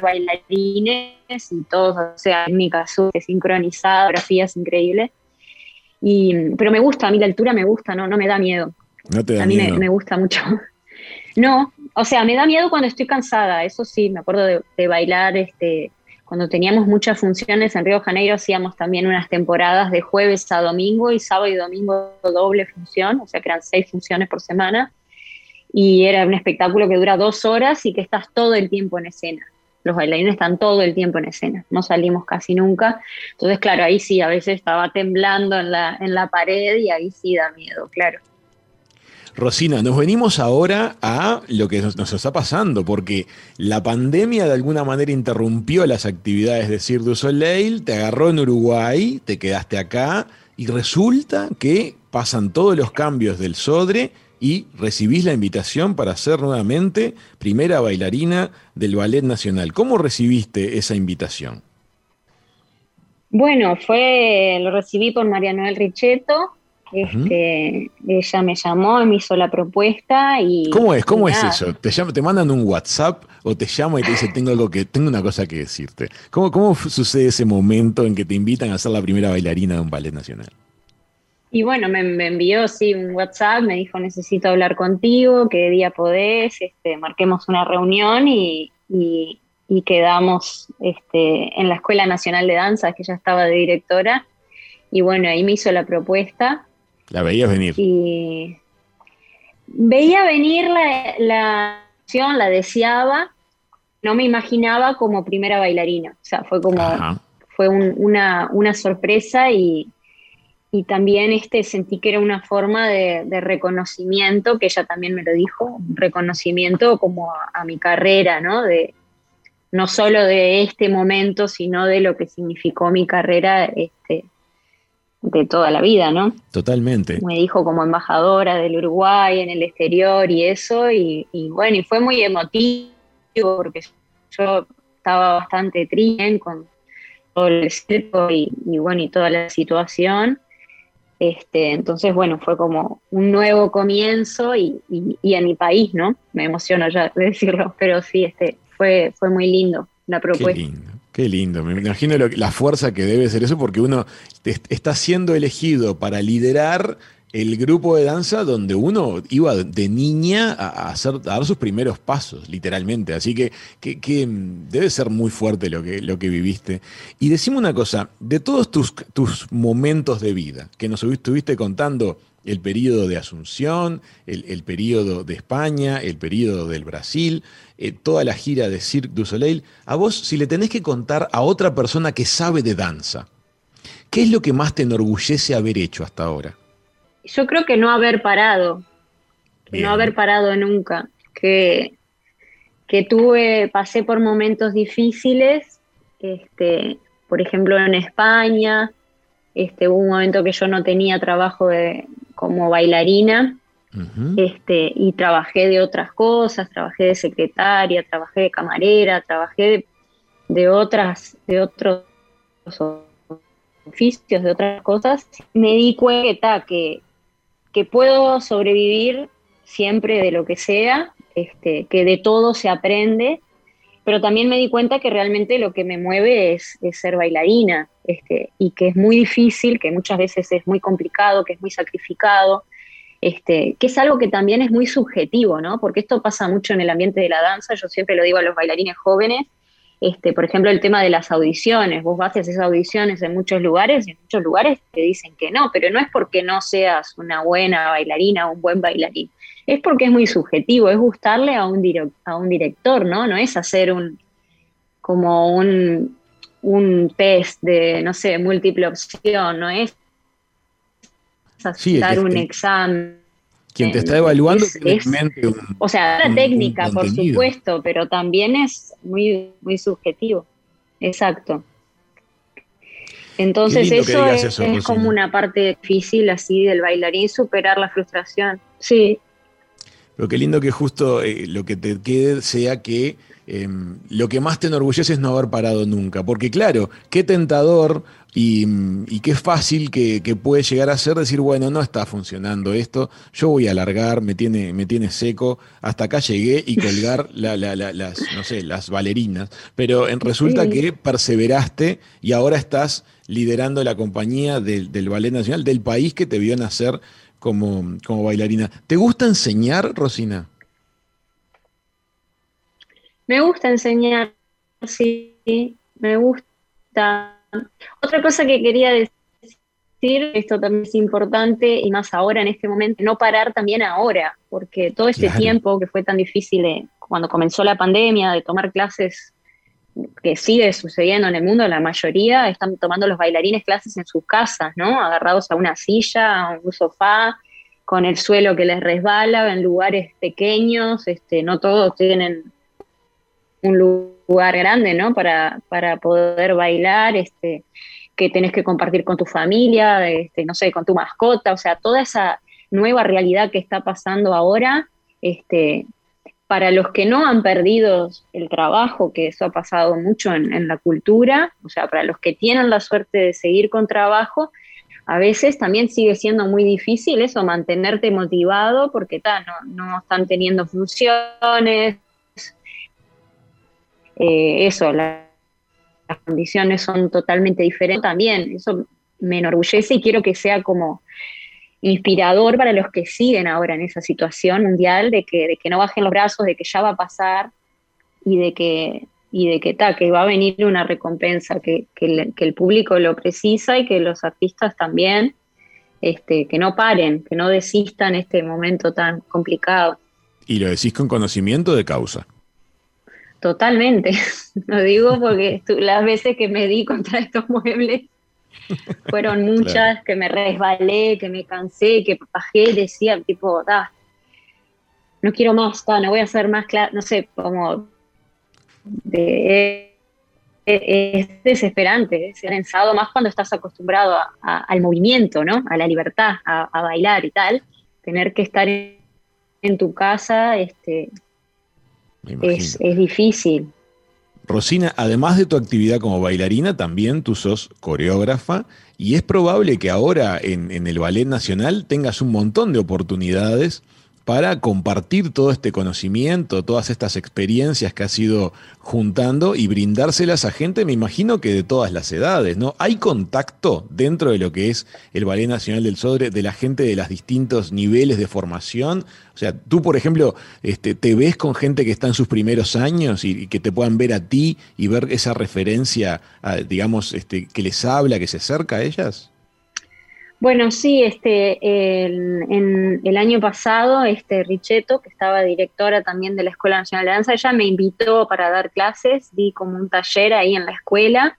bailarines y todos, o sea, técnicas sincronizadas, fotografías increíbles. Y, pero me gusta, a mí la altura me gusta, no, no me da miedo. No te da A mí me gusta mucho. *laughs* No, o sea, me da miedo cuando estoy cansada, eso sí, me acuerdo de, de bailar, este, cuando teníamos muchas funciones en Río de Janeiro hacíamos también unas temporadas de jueves a domingo y sábado y domingo doble función, o sea que eran seis funciones por semana, y era un espectáculo que dura dos horas y que estás todo el tiempo en escena. Los bailarines están todo el tiempo en escena, no salimos casi nunca. Entonces, claro, ahí sí, a veces estaba temblando en la, en la pared y ahí sí da miedo, claro. Rosina, nos venimos ahora a lo que nos, está pasando, porque la pandemia de alguna manera interrumpió las actividades de Cirque du Soleil, te agarró en Uruguay, te quedaste acá y resulta que pasan todos los cambios del Sodre y recibís la invitación para ser nuevamente primera bailarina del Ballet Nacional. ¿Cómo recibiste esa invitación? Bueno, fue, lo recibí por María Noel Richetto. Este, Ella me llamó, me hizo la propuesta y. ¿Cómo es? ¿Cómo es eso? ¿Te, llama- ¿Te mandan un WhatsApp o te llama y te dice tengo algo que, tengo una cosa que decirte? ¿Cómo, cómo sucede ese momento en que te invitan a ser la primera bailarina de un ballet nacional? Y bueno, me, me envió sí un WhatsApp, me dijo necesito hablar contigo, qué día podés, este, marquemos una reunión y, y- y quedamos este, en la Escuela Nacional de Danza, que ya estaba de directora. Y bueno, ahí me hizo la propuesta La veías venir. y veía venir la, la acción, la deseaba, no me imaginaba como primera bailarina. O sea, fue como Ajá. fue un- una, una sorpresa y, y también este, sentí que era una forma de, de reconocimiento, que ella también me lo dijo, un reconocimiento como a, a mi carrera, ¿no? De, no solo de este momento, sino de lo que significó mi carrera este, de toda la vida, ¿no? Totalmente. me dijo como embajadora del Uruguay en el exterior y eso, y, y bueno, y fue muy emotivo porque yo estaba bastante triste con todo el circo y, y bueno, y toda la situación. Este, entonces, bueno, fue como un nuevo comienzo y, y, y en mi país, ¿no? Me emociono ya de *laughs* decirlo, pero sí, este, fue, fue muy lindo la Qué propuesta. lindo, qué lindo. Me imagino la fuerza que debe ser eso porque uno está siendo elegido para liderar el grupo de danza donde uno iba de niña a, hacer, dar sus primeros pasos, literalmente. Así que, mm, debe ser muy fuerte lo que, lo que viviste. Y decime una cosa, de todos tus, tus momentos de vida, que nos estuviste contando el periodo de Asunción, el, el periodo de España, el periodo del Brasil, eh, toda la gira de Cirque du Soleil, a vos, si le tenés que contar a otra persona que sabe de danza, ¿qué es lo que más te enorgullece haber hecho hasta ahora? Yo creo que no haber parado, que Bien. no haber parado nunca, que, que tuve, pasé por momentos difíciles, este, por ejemplo en España, este, hubo un momento que yo no tenía trabajo de, como bailarina, este, y trabajé de otras cosas, trabajé de secretaria, trabajé de camarera, trabajé de, de otras, de otros oficios, de otras cosas, me di cuenta que, que puedo sobrevivir siempre de lo que sea, este, que de todo se aprende, pero también me di cuenta que realmente lo que me mueve es, ser bailarina, este, y que es muy difícil, que muchas veces es muy complicado, que es muy sacrificado, este, que es algo que también es muy subjetivo, ¿no? Porque esto pasa mucho en el ambiente de la danza, yo siempre lo digo a los bailarines jóvenes, este, por ejemplo, el tema de las audiciones. Vos vas a hacer audiciones en muchos lugares y en muchos lugares te dicen que no, pero no es porque no seas una buena bailarina o un buen bailarín. Es porque es muy subjetivo, es gustarle a un, a un director, ¿no? No es hacer un como un, un test de, no sé, múltiple opción, no es hacer un examen quien te está evaluando O sea, la técnica, por supuesto, pero también es muy, muy subjetivo. Exacto. Entonces eso, es, como una parte difícil así del bailarín, superar la frustración. Sí. Pero qué lindo que justo eh, lo que te quede sea que em, lo que más te enorgullece es no haber parado nunca. Porque claro, qué tentador y, qué fácil que, puede llegar a ser decir, bueno, no está funcionando esto, yo voy a alargar, me tiene, me tiene seco, hasta acá llegué y colgar *laughs* las, no sé, las bailarinas. Pero en, resulta que perseveraste y ahora estás liderando la compañía del, Ballet Nacional, del país que te vio nacer como, como bailarina. ¿Te gusta enseñar, Rosina? Me gusta enseñar, sí, me gusta otra cosa que quería decir, esto también es importante y más ahora en este momento, no parar también ahora, porque todo este tiempo que fue tan difícil cuando comenzó la pandemia, de tomar clases que sigue sucediendo en el mundo, la mayoría están tomando los bailarines clases en sus casas, ¿no? Agarrados a una silla, a un sofá, con el suelo que les resbala, en lugares pequeños, este, no todos tienen un lugar grande, ¿no? Para, para poder bailar, este, que tenés que compartir con tu familia, este, no sé, con tu mascota, o sea, toda esa nueva realidad que está pasando ahora, este, para los que no han perdido el trabajo, que eso ha pasado mucho en, la cultura, o sea, para los que tienen la suerte de seguir con trabajo, a veces también sigue siendo muy difícil eso, mantenerte motivado porque no, no están teniendo funciones, eh, eso, las condiciones son totalmente diferentes también. Eso me enorgullece y quiero que sea como inspirador para los que siguen ahora en esa situación mundial, de que, de que no bajen los brazos, de que ya va a pasar y de que y de que, ta, que va a venir una recompensa, que, el, público lo precisa y que los artistas también, este, que no paren, que no desistan este momento tan complicado. Y lo decís con conocimiento de causa. Totalmente, *laughs* lo digo porque *laughs* las veces que me di contra estos muebles fueron muchas, que me resbalé, que me cansé, que bajé, decía tipo, da, no quiero más, no voy a hacer más, no sé, como es desesperante, es pensado más cuando estás acostumbrado al movimiento, ¿no? A la libertad, a, bailar y tal, tener que estar en tu casa, este, es, difícil. Rosina, además de tu actividad como bailarina, también tú sos coreógrafa y es probable que ahora en, en el Ballet Nacional tengas un montón de oportunidades para compartir todo este conocimiento, todas estas experiencias que has ido juntando y brindárselas a gente, me imagino que de todas las edades, ¿no? ¿Hay contacto dentro de lo que es el Ballet Nacional del Sodre de la gente de los distintos niveles de formación? O sea, tú, por ejemplo, este, ¿te ves con gente que está en sus primeros años y, que te puedan ver a ti y ver esa referencia, digamos, este, que les habla, que se acerca a ellas? Bueno, sí, este, en, el año pasado, este Richetto, que estaba directora también de la Escuela Nacional de Danza, ella me invitó para dar clases, di como un taller ahí en la escuela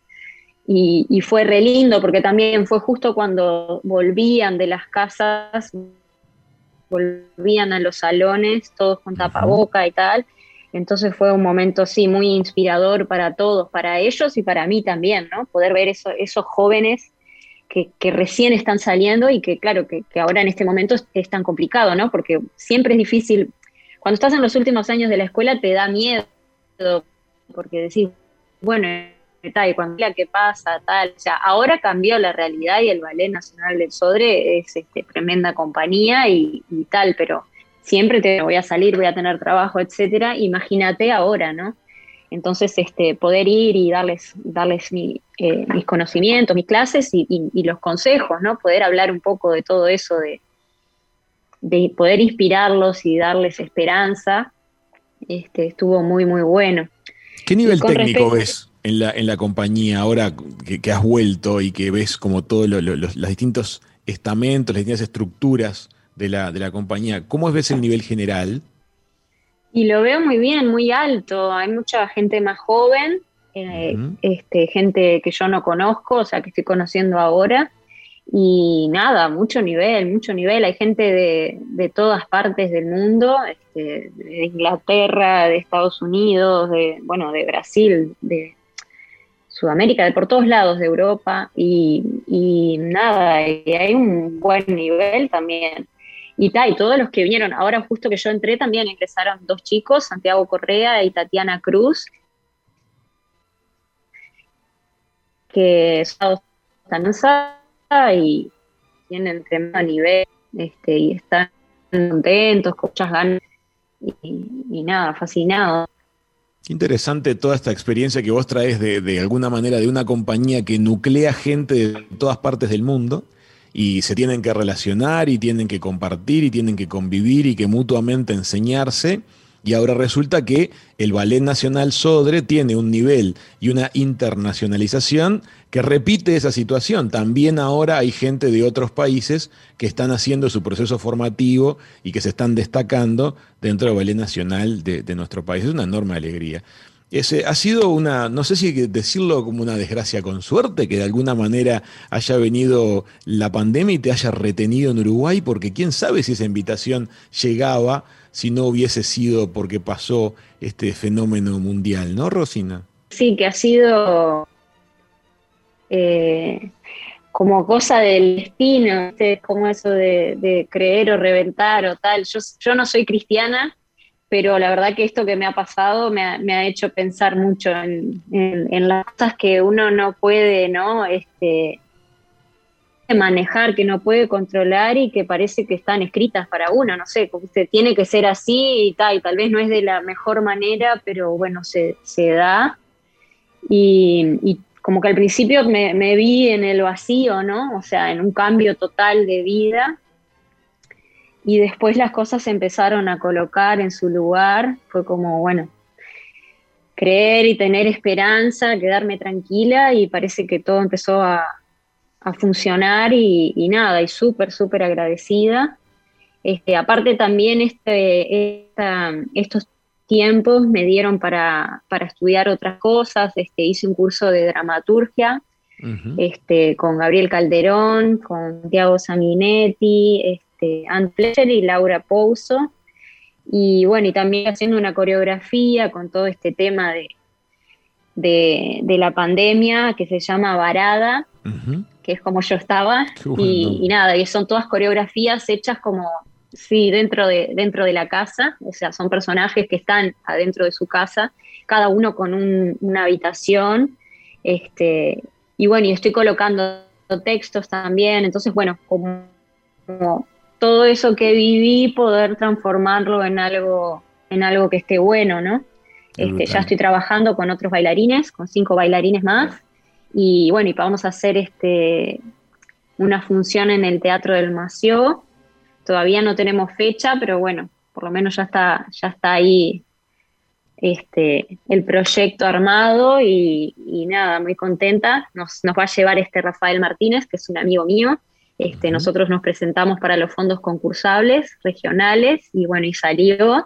y, fue re lindo porque también fue justo cuando volvían de las casas, volvían a los salones, todos con tapaboca y tal. Entonces fue un momento, sí, muy inspirador para todos, para ellos y para mí también, ¿no? Poder ver eso, esos jóvenes que, recién están saliendo y que, claro, que, ahora en este momento es, tan complicado, ¿no? Porque siempre es difícil. Cuando estás en los últimos años de la escuela te da miedo, porque decís, bueno, tal, cuando qué pasa, tal. O sea, ahora cambió la realidad y el Ballet Nacional del Sodre es este, tremenda compañía y, y tal, pero siempre te voy a salir, voy a tener trabajo, etcétera. Imagínate ahora, ¿no? Entonces, este, poder ir y darles, darles eh, mis conocimientos, mis clases y, los consejos, ¿no? Poder hablar un poco de todo eso, de, de poder inspirarlos y darles esperanza, este, estuvo muy, muy bueno. ¿Qué nivel técnico respecto- ves en la, en la compañía ahora que, que has vuelto y que ves como todos lo- lo- los, los distintos estamentos, las distintas estructuras de la, de la compañía? ¿Cómo ves el nivel general? Y lo veo muy bien, muy alto. Hay mucha gente más joven, eh, este, gente que yo no conozco, o sea, que estoy conociendo ahora. Y nada, mucho nivel, mucho nivel. Hay gente de, de todas partes del mundo, este, de Inglaterra, de Estados Unidos, de, bueno, de Brasil, de Sudamérica, de por todos lados de Europa. Y, y nada, y hay un buen nivel también. Y, ta, y todos los que vinieron, ahora justo que yo entré también ingresaron dos chicos, Santiago Correa y Tatiana Cruz, que son danza y tienen tremendo nivel este, y están contentos, con muchas ganas y, y nada, fascinados. Qué interesante toda esta experiencia que vos traes de, de alguna manera de una compañía que nuclea gente de todas partes del mundo y se tienen que relacionar y tienen que compartir y tienen que convivir y que mutuamente enseñarse. Y ahora resulta que el Ballet Nacional Sodre tiene un nivel y una internacionalización que repite esa situación. También ahora hay gente de otros países que están haciendo su proceso formativo y que se están destacando dentro del Ballet Nacional de, de nuestro país. Es una enorme alegría. Ese, ha sido una, no sé si decirlo como una desgracia con suerte, que de alguna manera haya venido la pandemia y te haya retenido en Uruguay, porque quién sabe si esa invitación llegaba si no hubiese sido porque pasó este fenómeno mundial, ¿no, Rosina? Sí, que ha sido eh, como cosa del destino, como eso de, de creer o reventar o tal. Yo no soy cristiana, pero la verdad que esto que me ha pasado me ha, me ha hecho pensar mucho en, las cosas que uno no puede, ¿no? Este, manejar, que no puede controlar y que parece que están escritas para uno, no sé, tiene que ser así y tal, y tal vez no es de la mejor manera, pero bueno, se, se da. Y, y como que al principio me, me vi en el vacío, ¿no? O sea, en un cambio total de vida. Y después las cosas se empezaron a colocar en su lugar. Fue como, bueno, creer y tener esperanza, quedarme tranquila y parece que todo empezó a, a funcionar y, y nada, y súper, súper agradecida. Este, aparte también este, esta- estos tiempos me dieron para, para estudiar otras cosas. Este, hice un curso de dramaturgia este, con Gabriel Calderón, con Tiago Sanguinetti, este, Ann Fletcher y Laura Pouso. Y bueno, y también haciendo una coreografía con todo este tema de, de, de la pandemia que se llama Varada, que es como yo estaba. Bueno. Y, y nada, y son todas coreografías hechas como, sí, dentro de, dentro de la casa, o sea, son personajes que están adentro de su casa, cada uno con un- una habitación, este, y bueno, y estoy colocando textos también, entonces, bueno, como, como todo eso que viví, poder transformarlo en algo, en algo que esté bueno, ¿no? Este, ya estoy trabajando con otros bailarines, con cinco bailarines más, y bueno, y vamos a hacer este, una función en el Teatro del Mació. Todavía no tenemos fecha, pero bueno, por lo menos ya está, ya está ahí este, el proyecto armado y, y nada, muy contenta. Nos, nos va a llevar este Rafael Martínez, que es un amigo mío. Este. Nosotros nos presentamos para los fondos concursables regionales y bueno, y salió.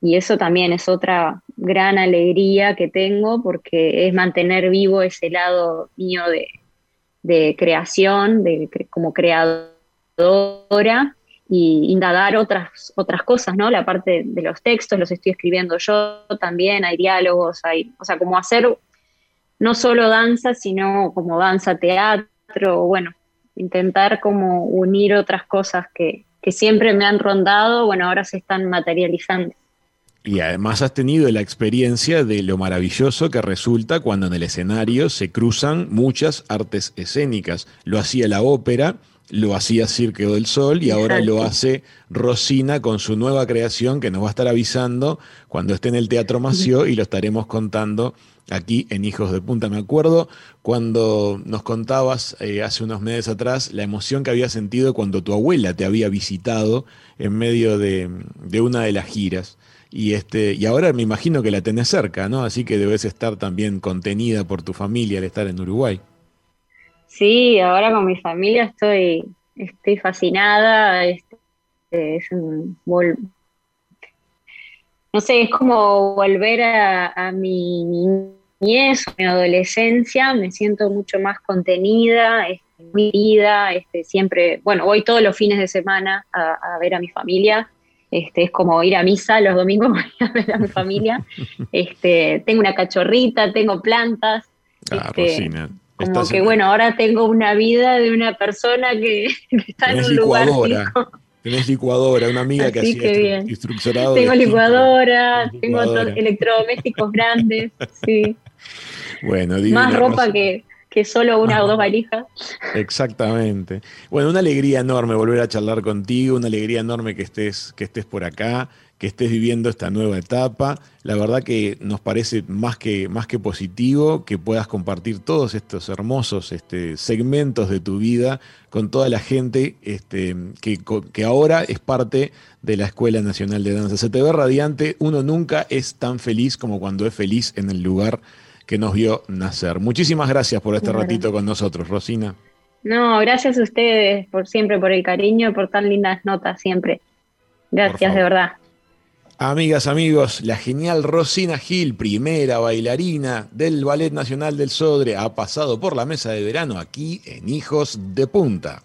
Y eso también es otra gran alegría que tengo porque es mantener vivo ese lado mío de, de creación, de, como creadora y indagar otras, otras cosas, ¿no? La parte de los textos los estoy escribiendo yo también, hay diálogos, hay, o sea, como hacer no solo danza, sino como danza, teatro, bueno, intentar como unir otras cosas que, que siempre me han rondado, bueno, ahora se están materializando. Y además has tenido la experiencia de lo maravilloso que resulta cuando en el escenario se cruzan muchas artes escénicas. Lo hacía la ópera, lo hacía Cirque del Sol y ahora lo hace Rosina con su nueva creación que nos va a estar avisando cuando esté en el Teatro Mació y lo estaremos contando aquí en Hijos de Punta. Me acuerdo cuando nos contabas eh, hace unos meses atrás la emoción que había sentido cuando tu abuela te había visitado en medio de, una de las giras. Y, este, y ahora me imagino que la tenés cerca, ¿no? Así que debes estar también contenida por tu familia al estar en Uruguay. Sí, ahora con mi familia estoy, estoy fascinada. Este, es un no sé, es como volver a, mi niñez, mi adolescencia, me siento mucho más contenida, este, muy vida, este, siempre, bueno, voy todos los fines de semana a, ver a mi familia, este, es como ir a misa los domingos *laughs* a ver a mi familia, este, tengo una cachorrita, tengo plantas, ah, este, como que bueno, ahora tengo una vida de una persona que, *laughs* está en un lugar Tenés licuadora, una amiga que hacía instructorado. Tengo licuadora, tengo otros electrodomésticos *laughs* grandes, sí. Bueno, Más ropa que, que solo una o dos valijas. Exactamente. Bueno, una alegría enorme volver a charlar contigo, una alegría enorme que estés, que estés por acá que estés viviendo esta nueva etapa. La verdad que nos parece más que, más que positivo que puedas compartir todos estos hermosos este, segmentos de tu vida con toda la gente este, que, que, ahora es parte de la Escuela Nacional de Danza. Se te ve radiante, uno nunca es tan feliz como cuando es feliz en el lugar que nos vio nacer. Muchísimas gracias por este ratito con nosotros, Rosina. No, gracias a ustedes por siempre, por el cariño, por tan lindas notas siempre. Gracias, de verdad. Amigas, amigos, la genial Rosina Gil, primera bailarina del Ballet Nacional del Sodre, ha pasado por la mesa de verano aquí en Hijos de Punta.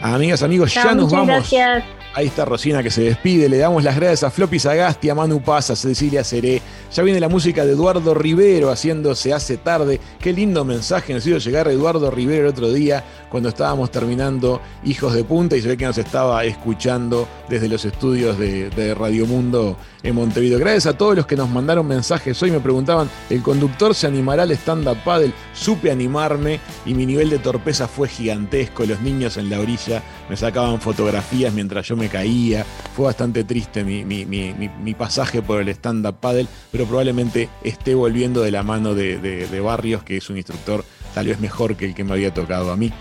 Amigas, amigos, ya nos vamos. Gracias. Ahí está Rosina que se despide. Le damos las gracias a Floppy Sagasti, a Manu Paz, a Cecilia Seré. Ya viene la música de Eduardo Rivero haciendo Se hace tarde. Qué lindo mensaje nos hizo llegar Eduardo Rivero el otro día cuando estábamos terminando Hijos de Punta y se ve que nos estaba escuchando desde los estudios de, de Radio Mundo en Montevideo. Gracias a todos los que nos mandaron mensajes hoy. Me preguntaban, ¿el conductor se animará al stand-up paddle? Supe animarme y mi nivel de torpeza fue gigantesco. Los niños en la orilla me sacaban fotografías mientras yo me caía. Fue bastante triste mi, pasaje por el stand-up paddle, pero probablemente esté volviendo de la mano de, de Barrios, que es un instructor tal vez mejor que el que me había tocado a mí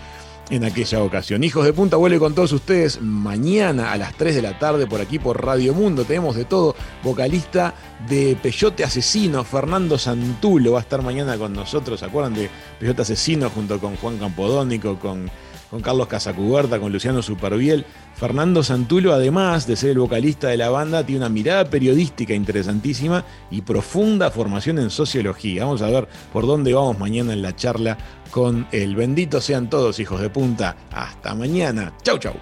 en aquella ocasión. Hijos de Punta vuelve con todos ustedes mañana a las 3 de la tarde por aquí por Radio Mundo. Tenemos de todo. Vocalista de Peyote Asesino, Fernando Santulo, va a estar mañana con nosotros. ¿Se acuerdan de Peyote Asesino junto con Juan Campodónico, con con Carlos Casacuberta, con Luciano Superviel. Fernando Santulo, además de ser el vocalista de la banda, tiene una mirada periodística interesantísima y profunda formación en sociología. Vamos a ver por dónde vamos mañana en la charla con el bendito sean todos hijos de punta. Hasta mañana. Chau, chau.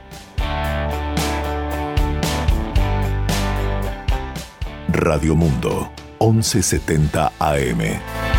Radio Mundo, 1170 AM.